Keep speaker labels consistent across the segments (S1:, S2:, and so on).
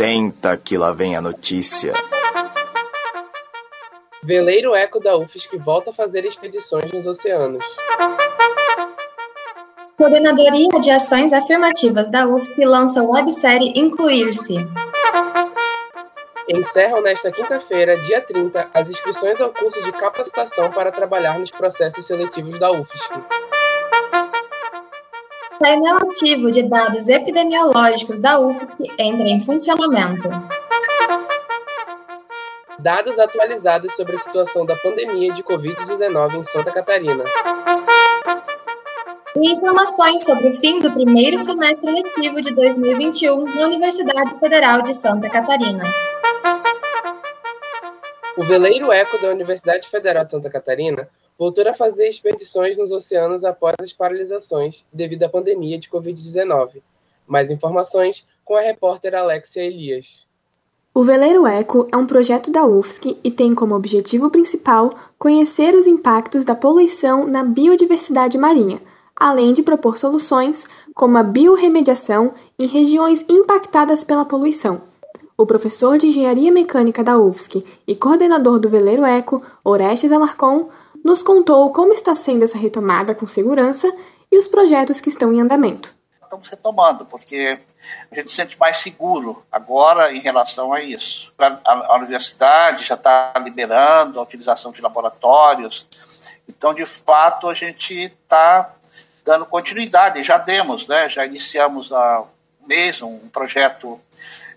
S1: Senta que lá vem a notícia.
S2: Veleiro Eco da UFSC volta a fazer expedições nos oceanos.
S3: Coordenadoria de Ações Afirmativas da UFSC lança websérie Incluir-se.
S2: Encerram nesta quinta-feira, dia 30, as inscrições ao curso de capacitação para trabalhar nos processos seletivos da UFSC.
S3: Painel ativo de dados epidemiológicos da UFSC entra em funcionamento.
S2: Dados atualizados sobre a situação da pandemia de Covid-19 em Santa Catarina.
S3: E informações sobre o fim do primeiro semestre letivo de 2021 na Universidade Federal de Santa Catarina.
S2: O veleiro Eco da Universidade Federal de Santa Catarina voltou a fazer expedições nos oceanos após as paralisações devido à pandemia de Covid-19. Mais informações com a repórter Alexia Elias.
S4: O Veleiro Eco é um projeto da UFSC e tem como objetivo principal conhecer os impactos da poluição na biodiversidade marinha, além de propor soluções como a biorremediação em regiões impactadas pela poluição. O professor de Engenharia Mecânica da UFSC e coordenador do Veleiro Eco, Orestes Alarcon, nos contou como está sendo essa retomada com segurança e os projetos que estão em andamento.
S5: Estamos retomando, porque a gente se sente mais seguro agora em relação a isso. A, a universidade já está liberando a utilização de laboratórios, então, de fato, a gente está dando continuidade, já demos, né? já iniciamos há um mês um projeto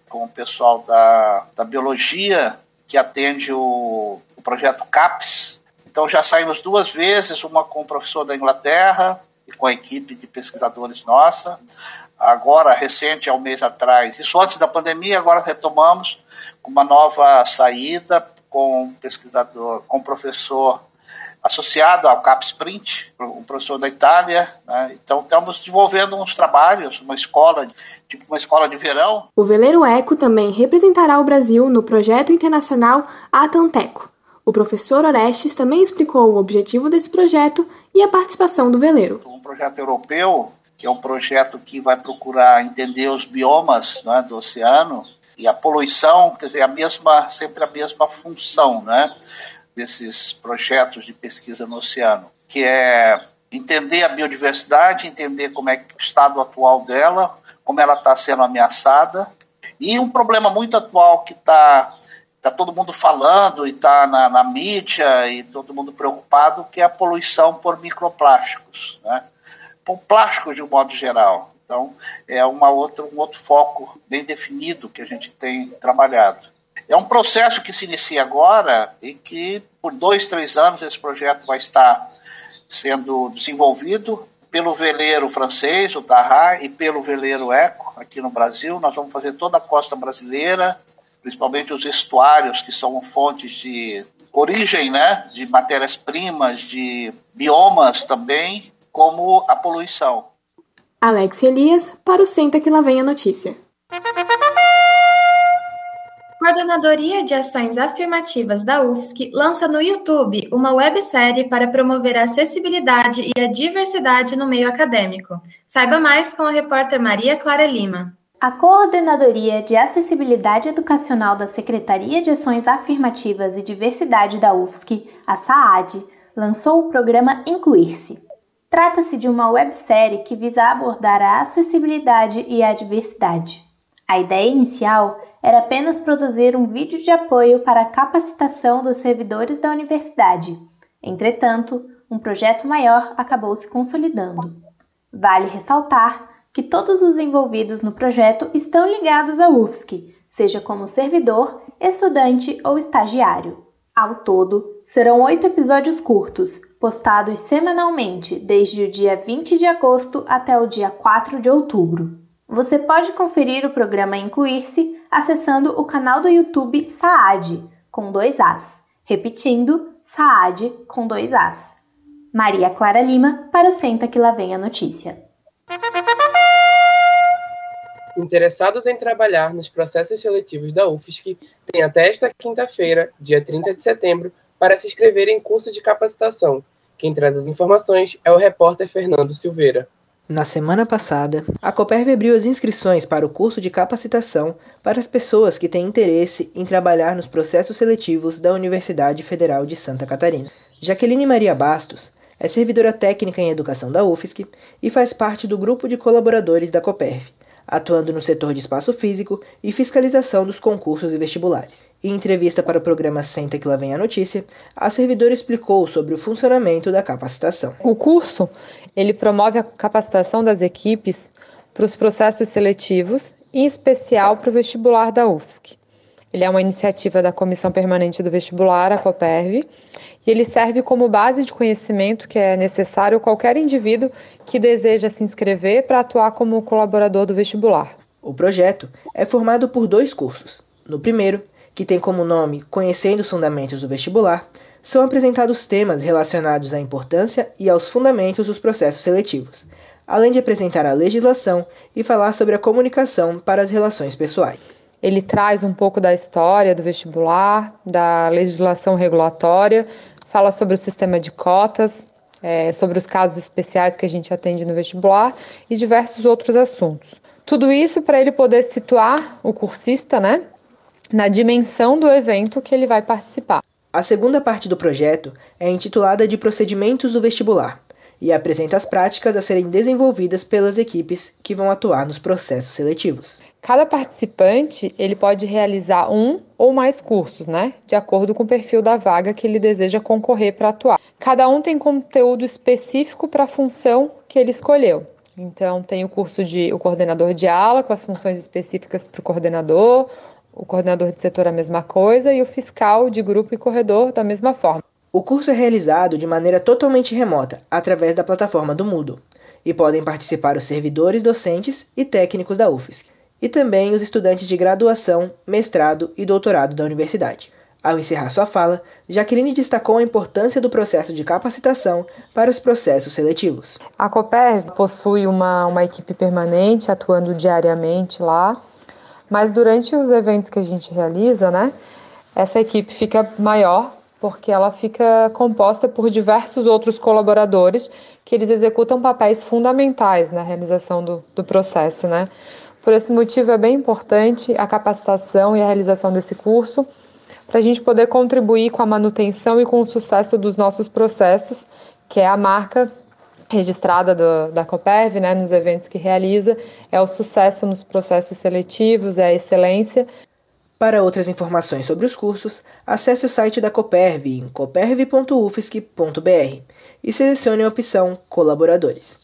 S5: com o pessoal da, da biologia, que atende o, o projeto CAPS. Então, já saímos duas vezes, uma com o professor da Inglaterra e com a equipe de pesquisadores nossa, agora recente, há um mês atrás, isso antes da pandemia, agora retomamos com uma nova saída com um pesquisador, com um professor associado ao CapSprint, um professor da Itália. Né? Então, estamos desenvolvendo uns trabalhos, uma escola, tipo uma escola de verão.
S4: O Veleiro Eco também representará o Brasil no projeto internacional Atanteco. O professor Orestes também explicou o objetivo desse projeto e a participação do veleiro.
S5: Um projeto europeu que é um projeto que vai procurar entender os biomas né, do oceano e a poluição, quer dizer, a mesma, sempre a mesma função né, desses projetos de pesquisa no oceano, que é entender a biodiversidade, entender como é o estado atual dela, como ela está sendo ameaçada, e um problema muito atual que está tá todo mundo falando e está na, na mídia e todo mundo preocupado, que é a poluição por microplásticos. Né? por plástico de um modo geral. Então, é uma outra, um outro foco bem definido que a gente tem trabalhado. É um processo que se inicia agora e que, por dois, três anos, esse projeto vai estar sendo desenvolvido pelo veleiro francês, o Tarra, e pelo veleiro Eco, aqui no Brasil. Nós vamos fazer toda a costa brasileira, principalmente os estuários, que são fontes de origem né, de matérias-primas, de biomas também, como a poluição.
S4: Alex Elias, para o Senta que lá vem a notícia.
S3: Coordenadoria de Ações Afirmativas da UFSC lança no YouTube uma websérie para promover a acessibilidade e a diversidade no meio acadêmico. Saiba mais com a repórter Maria Clara Lima.
S6: A Coordenadoria de Acessibilidade Educacional da Secretaria de Ações Afirmativas e Diversidade da UFSC, a SAAD, lançou o programa Incluir-se. Trata-se de uma websérie que visa abordar a acessibilidade e a diversidade. A ideia inicial era apenas produzir um vídeo de apoio para a capacitação dos servidores da universidade. Entretanto, um projeto maior acabou se consolidando. Vale ressaltar que todos os envolvidos no projeto estão ligados à UFSC, seja como servidor, estudante ou estagiário. Ao todo, serão oito episódios curtos, postados semanalmente desde o dia 20 de agosto até o dia 4 de outubro. Você pode conferir o programa Incluir-se acessando o canal do YouTube Saad, com dois As. Repetindo, Saad com dois As. Maria Clara Lima, para o Senta que lá vem a notícia.
S2: Interessados em trabalhar nos processos seletivos da UFSC têm até esta quinta-feira, dia 30 de setembro, para se inscrever em curso de capacitação quem traz as informações é o repórter Fernando Silveira.
S7: Na semana passada, a Coperv abriu as inscrições para o curso de capacitação para as pessoas que têm interesse em trabalhar nos processos seletivos da Universidade Federal de Santa Catarina. Jaqueline Maria Bastos é servidora técnica em educação da UFSC e faz parte do grupo de colaboradores da Coperv, atuando no setor de espaço físico e fiscalização dos concursos e vestibulares. Em entrevista para o programa Senta que lá vem a notícia, a servidora explicou sobre o funcionamento da capacitação.
S8: O curso, ele promove a capacitação das equipes para os processos seletivos, em especial para o vestibular da UFSC. Ele é uma iniciativa da Comissão Permanente do Vestibular, a COPERV, e ele serve como base de conhecimento que é necessário a qualquer indivíduo que deseja se inscrever para atuar como colaborador do vestibular.
S7: O projeto é formado por dois cursos. No primeiro, que tem como nome Conhecendo os Fundamentos do Vestibular, são apresentados temas relacionados à importância e aos fundamentos dos processos seletivos, além de apresentar a legislação e falar sobre a comunicação para as relações pessoais.
S8: Ele traz um pouco da história do vestibular, da legislação regulatória, fala sobre o sistema de cotas, é, sobre os casos especiais que a gente atende no vestibular e diversos outros assuntos. Tudo isso para ele poder situar o cursista, né, na dimensão do evento que ele vai participar.
S7: A segunda parte do projeto é intitulada de Procedimentos do Vestibular e apresenta as práticas a serem desenvolvidas pelas equipes que vão atuar nos processos seletivos.
S8: Cada participante ele pode realizar um ou mais cursos, né, de acordo com o perfil da vaga que ele deseja concorrer para atuar. Cada um tem conteúdo específico para a função que ele escolheu. Então tem o curso de o coordenador de aula com as funções específicas para o coordenador, o coordenador de setor a mesma coisa e o fiscal de grupo e corredor da mesma forma.
S7: O curso é realizado de maneira totalmente remota, através da plataforma do Moodle, e podem participar os servidores docentes e técnicos da UFSC, e também os estudantes de graduação, mestrado e doutorado da universidade. Ao encerrar sua fala, Jaqueline destacou a importância do processo de capacitação para os processos seletivos.
S8: A COPER possui uma, uma equipe permanente atuando diariamente lá, mas durante os eventos que a gente realiza, né, essa equipe fica maior porque ela fica composta por diversos outros colaboradores que eles executam papéis fundamentais na realização do, do processo, né? Por esse motivo é bem importante a capacitação e a realização desse curso para a gente poder contribuir com a manutenção e com o sucesso dos nossos processos, que é a marca registrada do, da Coperv, né, nos eventos que realiza, é o sucesso nos processos seletivos, é a excelência
S7: para outras informações sobre os cursos, acesse o site da Coperv em coperv.ufsc.br e selecione a opção Colaboradores.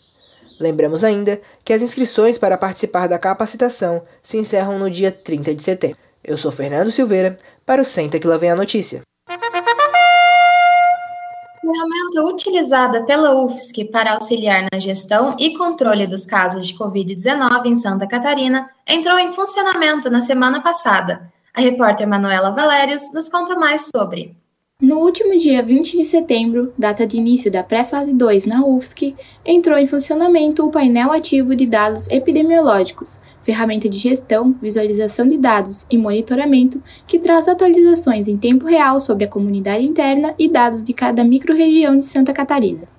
S7: Lembramos ainda que as inscrições para participar da capacitação se encerram no dia 30 de setembro. Eu sou Fernando Silveira, para o Senta que lá vem a notícia.
S3: A ferramenta utilizada pela UFSC para auxiliar na gestão e controle dos casos de Covid-19 em Santa Catarina entrou em funcionamento na semana passada a repórter Manuela Valérios nos conta mais sobre.
S4: No último dia 20 de setembro, data de início da pré-fase 2 na UFSC, entrou em funcionamento o painel ativo de dados epidemiológicos, ferramenta de gestão, visualização de dados e monitoramento que traz atualizações em tempo real sobre a comunidade interna e dados de cada microrregião de Santa Catarina.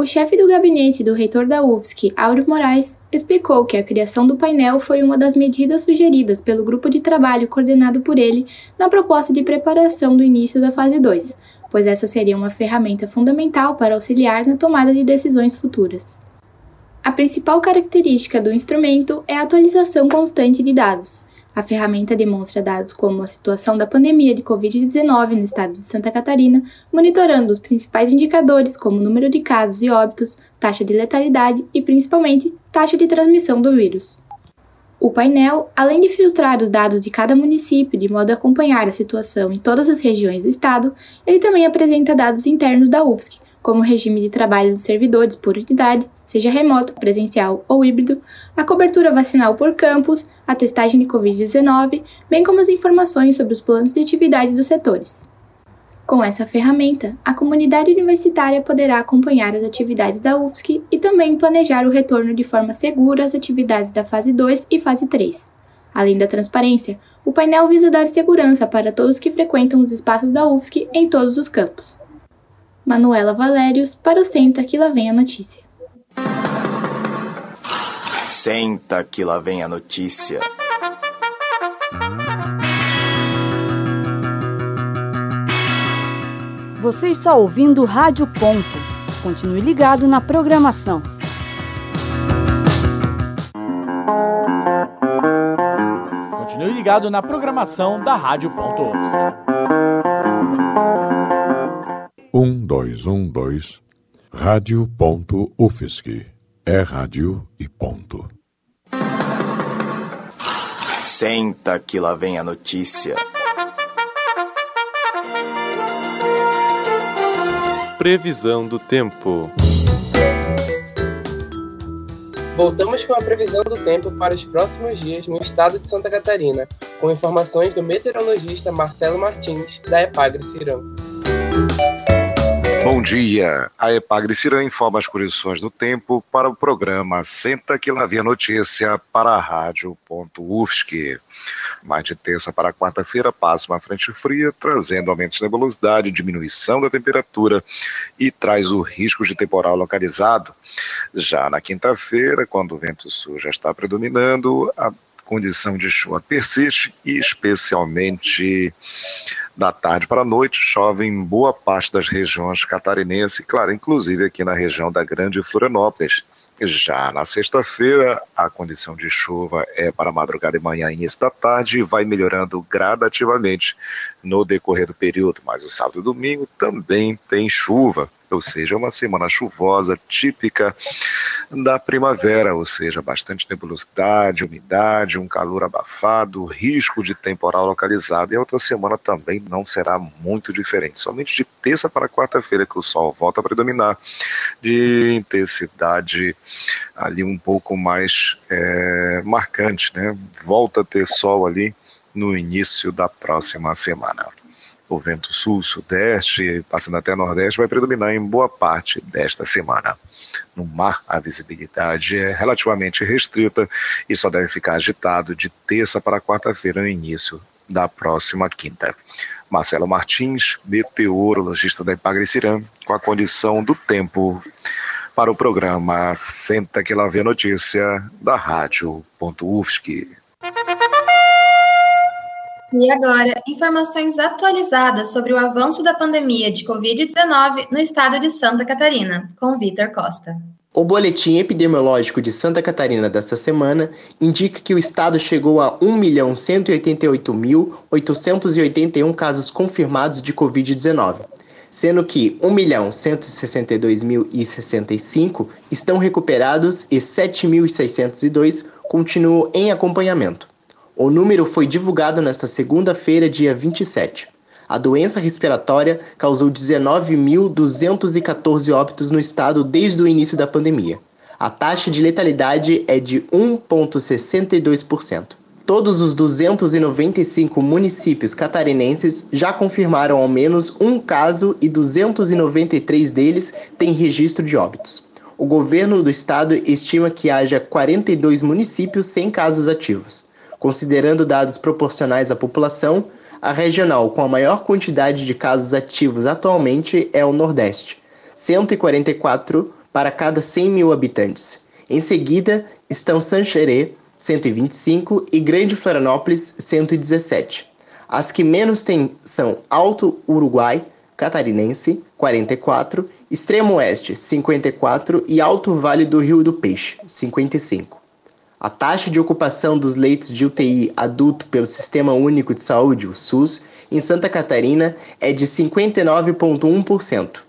S4: O chefe do gabinete do reitor da UFSC, Áureo Moraes, explicou que a criação do painel foi uma das medidas sugeridas pelo grupo de trabalho coordenado por ele na proposta de preparação do início da fase 2, pois essa seria uma ferramenta fundamental para auxiliar na tomada de decisões futuras. A principal característica do instrumento é a atualização constante de dados, a ferramenta demonstra dados como a situação da pandemia de Covid-19 no estado de Santa Catarina, monitorando os principais indicadores como número de casos e óbitos, taxa de letalidade e, principalmente, taxa de transmissão do vírus. O painel, além de filtrar os dados de cada município de modo a acompanhar a situação em todas as regiões do estado, ele também apresenta dados internos da UFSC, como o regime de trabalho dos servidores por unidade, seja remoto, presencial ou híbrido, a cobertura vacinal por campus, a testagem de Covid-19, bem como as informações sobre os planos de atividade dos setores. Com essa ferramenta, a comunidade universitária poderá acompanhar as atividades da UFSC e também planejar o retorno de forma segura às atividades da fase 2 e fase 3. Além da transparência, o painel visa dar segurança para todos que frequentam os espaços da UFSC em todos os campos. Manuela Valérios para o Senta que lá vem a notícia.
S1: Senta que lá vem a notícia.
S9: Você está ouvindo Rádio Ponto. Continue ligado na programação.
S10: Continue ligado na programação da Rádio Ponto
S11: Um, dois, um, dois. Rádio Ponto UFSC. É rádio e ponto.
S1: Senta que lá vem a notícia.
S12: Previsão do tempo.
S2: Voltamos com a previsão do tempo para os próximos dias no estado de Santa Catarina, com informações do meteorologista Marcelo Martins, da Epagre Cirão.
S13: Bom dia! A Epagre informa as condições do tempo para o programa Senta que lá vem a notícia para a rádio.ufsc. Mais de terça para quarta-feira passa uma frente fria, trazendo aumentos de nebulosidade, diminuição da temperatura e traz o risco de temporal localizado. Já na quinta-feira, quando o vento sul já está predominando, a condição de chuva persiste e especialmente da tarde para a noite, chove em boa parte das regiões catarinenses, claro, inclusive aqui na região da Grande Florianópolis. Já na sexta-feira, a condição de chuva é para madrugada e manhã início da tarde e vai melhorando gradativamente no decorrer do período, mas o sábado e domingo também tem chuva ou seja, uma semana chuvosa típica da primavera, ou seja, bastante nebulosidade, umidade, um calor abafado, risco de temporal localizado. E a outra semana também não será muito diferente. Somente de terça para quarta-feira que o sol volta a predominar, de intensidade ali um pouco mais é, marcante, né? Volta a ter sol ali no início da próxima semana. O vento sul-sudeste, passando até nordeste, vai predominar em boa parte desta semana. No mar, a visibilidade é relativamente restrita e só deve ficar agitado de terça para quarta-feira, no início da próxima quinta. Marcelo Martins, meteorologista da Ipagricirã, com a condição do tempo para o programa Senta que lá vê a notícia da Rádio.UFSC.
S3: E agora, informações atualizadas sobre o avanço da pandemia de Covid-19 no estado de Santa Catarina, com Vitor Costa.
S14: O boletim epidemiológico de Santa Catarina desta semana indica que o estado chegou a 1.188.881 casos confirmados de Covid-19, sendo que 1.162.065 estão recuperados e 7.602 continuam em acompanhamento. O número foi divulgado nesta segunda-feira, dia 27. A doença respiratória causou 19.214 óbitos no estado desde o início da pandemia. A taxa de letalidade é de 1,62%. Todos os 295 municípios catarinenses já confirmaram ao menos um caso e 293 deles têm registro de óbitos. O governo do estado estima que haja 42 municípios sem casos ativos. Considerando dados proporcionais à população, a regional com a maior quantidade de casos ativos atualmente é o Nordeste, 144 para cada 100 mil habitantes. Em seguida estão Sancherê, 125, e Grande Florianópolis, 117. As que menos têm são Alto Uruguai, Catarinense, 44, Extremo Oeste, 54 e Alto Vale do Rio do Peixe, 55. A taxa de ocupação dos leitos de UTI adulto pelo Sistema Único de Saúde, o SUS, em Santa Catarina é de 59,1%.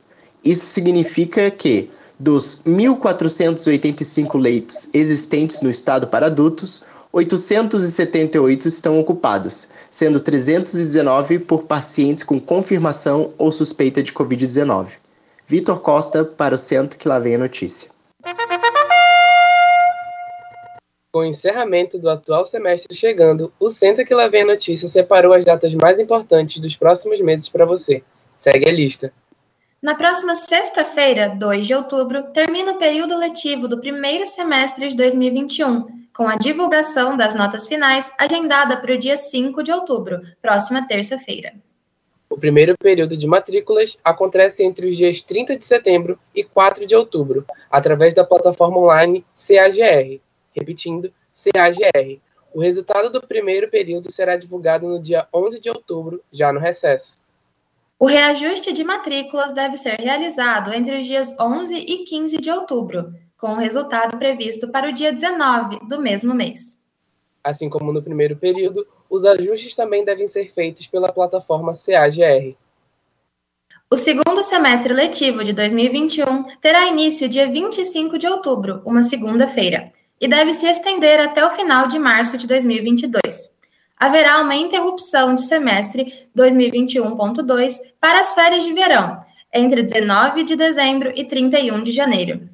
S14: Isso significa que, dos 1.485 leitos existentes no estado para adultos, 878 estão ocupados, sendo 319 por pacientes com confirmação ou suspeita de Covid-19. Vitor Costa, para o Centro que lá vem a notícia.
S2: Com o encerramento do atual semestre chegando, o Centro que lá vem a notícia separou as datas mais importantes dos próximos meses para você. Segue a lista.
S3: Na próxima sexta-feira, 2 de outubro, termina o período letivo do primeiro semestre de 2021, com a divulgação das notas finais agendada para o dia 5 de outubro, próxima terça-feira.
S2: O primeiro período de matrículas acontece entre os dias 30 de setembro e 4 de outubro, através da plataforma online CAGR, repetindo, CAGR. O resultado do primeiro período será divulgado no dia 11 de outubro, já no recesso.
S3: O reajuste de matrículas deve ser realizado entre os dias 11 e 15 de outubro, com o resultado previsto para o dia 19 do mesmo mês.
S2: Assim como no primeiro período, os ajustes também devem ser feitos pela plataforma CAGR.
S3: O segundo semestre letivo de 2021 terá início dia 25 de outubro, uma segunda-feira, e deve se estender até o final de março de 2022. Haverá uma interrupção de semestre 2021.2 para as férias de verão, entre 19 de dezembro e 31 de janeiro.